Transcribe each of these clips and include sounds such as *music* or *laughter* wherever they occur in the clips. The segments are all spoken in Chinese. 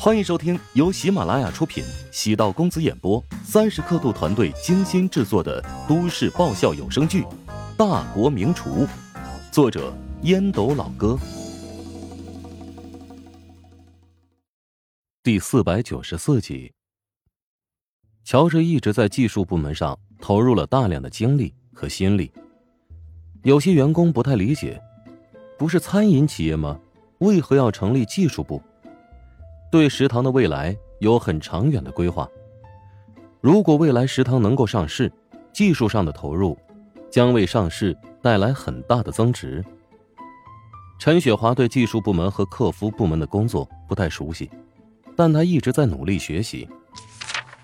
欢迎收听由喜马拉雅出品、喜道公子演播、三十刻度团队精心制作的都市爆笑有声剧《大国名厨》，作者烟斗老哥，第四百九十四集。乔治一直在技术部门上投入了大量的精力和心力，有些员工不太理解，不是餐饮企业吗？为何要成立技术部？对食堂的未来有很长远的规划。如果未来食堂能够上市，技术上的投入将为上市带来很大的增值。陈雪华对技术部门和客服部门的工作不太熟悉，但他一直在努力学习。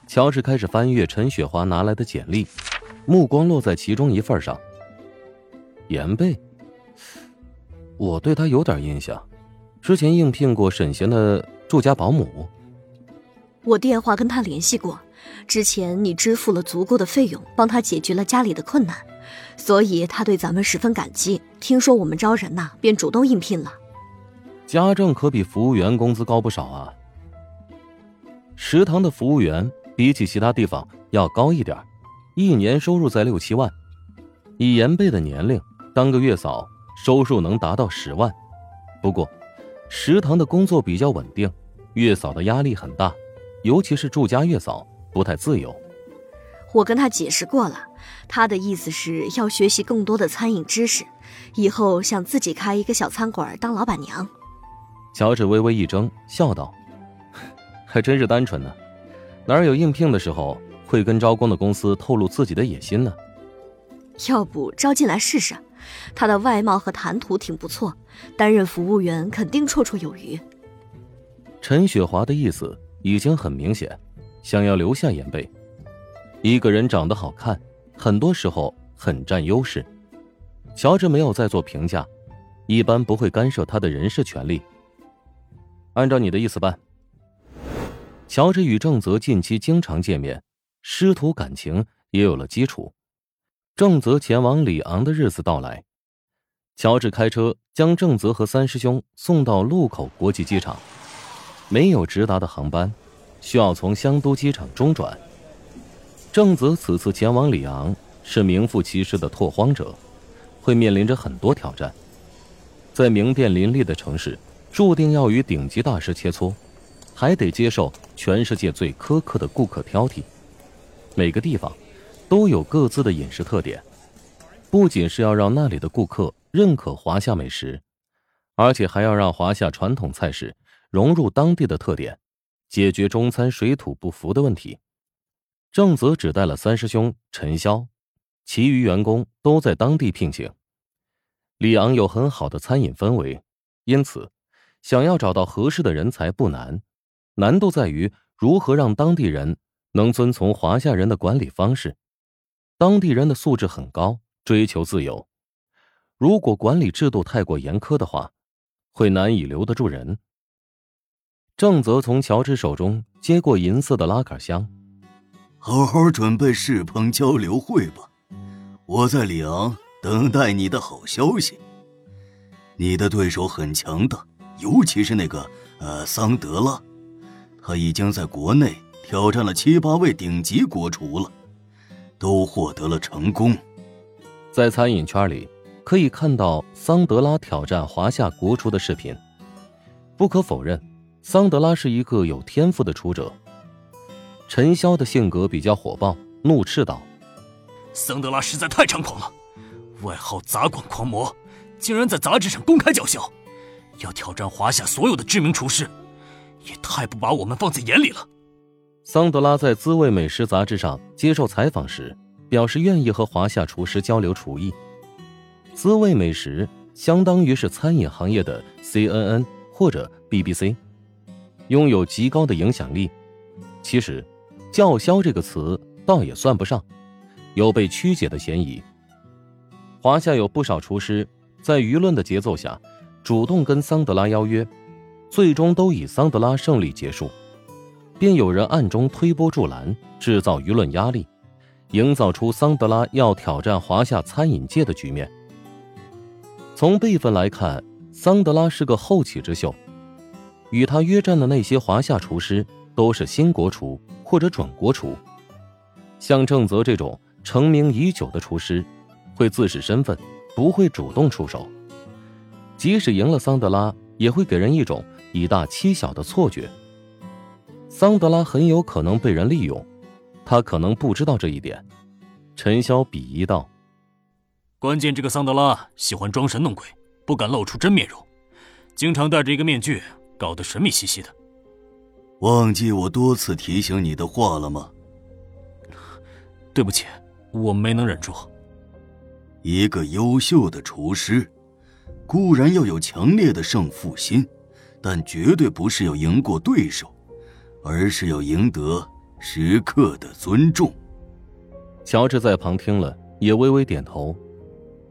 乔治开始翻阅陈雪华拿来的简历，目光落在其中一份上。严贝，我对他有点印象，之前应聘过沈贤的。住家保姆，我电话跟他联系过，之前你支付了足够的费用，帮他解决了家里的困难，所以他对咱们十分感激。听说我们招人呐，便主动应聘了。家政可比服务员工资高不少啊。食堂的服务员比起其他地方要高一点，一年收入在六七万。以严贝的年龄，当个月嫂，收入能达到十万。不过。食堂的工作比较稳定，月嫂的压力很大，尤其是住家月嫂不太自由。我跟他解释过了，他的意思是要学习更多的餐饮知识，以后想自己开一个小餐馆当老板娘。乔治微微一怔，笑道：“ *laughs* 还真是单纯呢，哪有应聘的时候会跟招工的公司透露自己的野心呢？要不招进来试试？”他的外貌和谈吐挺不错，担任服务员肯定绰绰有余。陈雪华的意思已经很明显，想要留下严贝。一个人长得好看，很多时候很占优势。乔治没有再做评价，一般不会干涉他的人事权利。按照你的意思办。乔治与郑泽近期经常见面，师徒感情也有了基础。郑泽前往里昂的日子到来，乔治开车将郑泽和三师兄送到路口国际机场。没有直达的航班，需要从香都机场中转。郑泽此次前往里昂是名副其实的拓荒者，会面临着很多挑战。在名店林立的城市，注定要与顶级大师切磋，还得接受全世界最苛刻的顾客挑剔。每个地方。都有各自的饮食特点，不仅是要让那里的顾客认可华夏美食，而且还要让华夏传统菜式融入当地的特点，解决中餐水土不服的问题。郑泽只带了三师兄陈潇，其余员工都在当地聘请。里昂有很好的餐饮氛围，因此想要找到合适的人才不难，难度在于如何让当地人能遵从华夏人的管理方式。当地人的素质很高，追求自由。如果管理制度太过严苛的话，会难以留得住人。郑泽从乔治手中接过银色的拉杆箱，好好准备试烹交流会吧。我在里昂等待你的好消息。你的对手很强大，尤其是那个呃桑德拉，他已经在国内挑战了七八位顶级国厨了。都获得了成功。在餐饮圈里，可以看到桑德拉挑战华夏国厨的视频。不可否认，桑德拉是一个有天赋的厨者。陈潇的性格比较火爆，怒斥道：“桑德拉实在太猖狂了，外号杂馆狂魔，竟然在杂志上公开叫嚣，要挑战华夏所有的知名厨师，也太不把我们放在眼里了。”桑德拉在《滋味美食》杂志上接受采访时，表示愿意和华夏厨师交流厨艺。滋味美食相当于是餐饮行业的 CNN 或者 BBC，拥有极高的影响力。其实，叫嚣这个词倒也算不上，有被曲解的嫌疑。华夏有不少厨师在舆论的节奏下，主动跟桑德拉邀约，最终都以桑德拉胜利结束。便有人暗中推波助澜，制造舆论压力，营造出桑德拉要挑战华夏餐饮界的局面。从辈分来看，桑德拉是个后起之秀，与他约战的那些华夏厨师都是新国厨或者准国厨。像郑泽这种成名已久的厨师，会自视身份，不会主动出手。即使赢了桑德拉，也会给人一种以大欺小的错觉。桑德拉很有可能被人利用，他可能不知道这一点。陈潇鄙夷道：“关键这个桑德拉喜欢装神弄鬼，不敢露出真面容，经常戴着一个面具，搞得神秘兮兮的。忘记我多次提醒你的话了吗？对不起，我没能忍住。一个优秀的厨师，固然要有强烈的胜负心，但绝对不是要赢过对手，而是要赢得食客的尊重。”乔治在旁听了，也微微点头。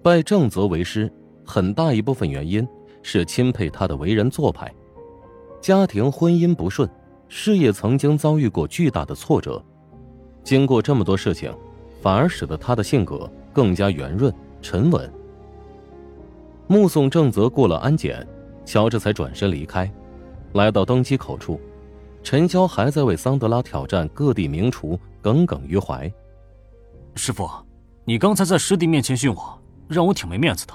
拜正则为师，很大一部分原因是钦佩他的为人做派。家庭婚姻不顺，事业曾经遭遇过巨大的挫折，经过这么多事情，反而使得他的性格更加圆润沉稳。目送正则过了安检，乔治才转身离开，来到登机口处，陈潇还在为桑德拉挑战各地名厨耿耿于怀。师傅，你刚才在师弟面前训我，让我挺没面子的。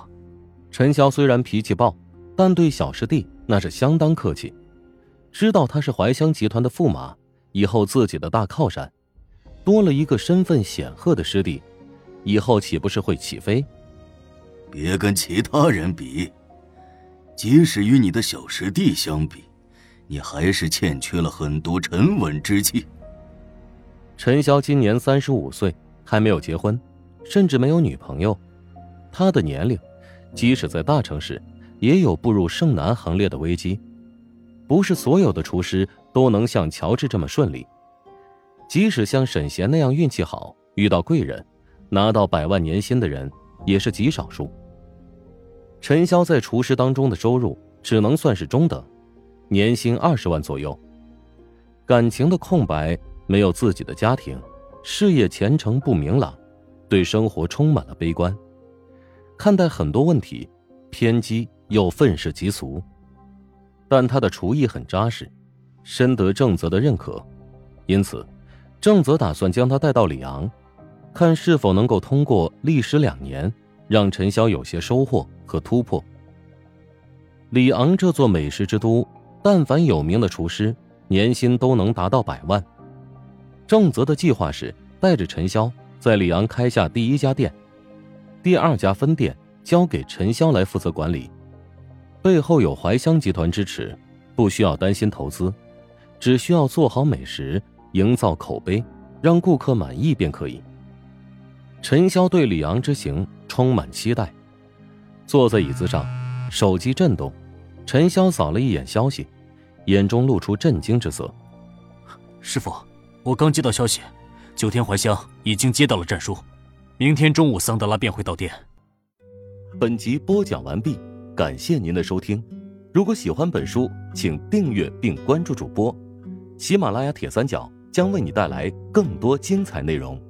陈潇虽然脾气暴，但对小师弟那是相当客气。知道他是怀乡集团的驸马，以后自己的大靠山，多了一个身份显赫的师弟，以后岂不是会起飞？别跟其他人比，即使与你的小师弟相比，你还是欠缺了很多沉稳之气。陈潇今年三十五岁。还没有结婚，甚至没有女朋友，他的年龄，即使在大城市，也有步入剩男行列的危机。不是所有的厨师都能像乔治这么顺利，即使像沈贤那样运气好，遇到贵人，拿到百万年薪的人也是极少数。陈潇在厨师当中的收入只能算是中等，年薪二十万左右，感情的空白，没有自己的家庭。事业前程不明朗，对生活充满了悲观，看待很多问题偏激又愤世嫉俗。但他的厨艺很扎实，深得正则的认可，因此，正则打算将他带到里昂，看是否能够通过历时两年，让陈潇有些收获和突破。里昂这座美食之都，但凡有名的厨师，年薪都能达到百万。正则的计划是带着陈潇在里昂开下第一家店，第二家分店交给陈潇来负责管理，背后有怀香集团支持，不需要担心投资，只需要做好美食，营造口碑，让顾客满意便可以。陈潇对里昂之行充满期待，坐在椅子上，手机震动，陈潇扫了一眼消息，眼中露出震惊之色，师傅。我刚接到消息，九天怀香已经接到了战书，明天中午桑德拉便会到店。本集播讲完毕，感谢您的收听。如果喜欢本书，请订阅并关注主播。喜马拉雅铁三角将为你带来更多精彩内容。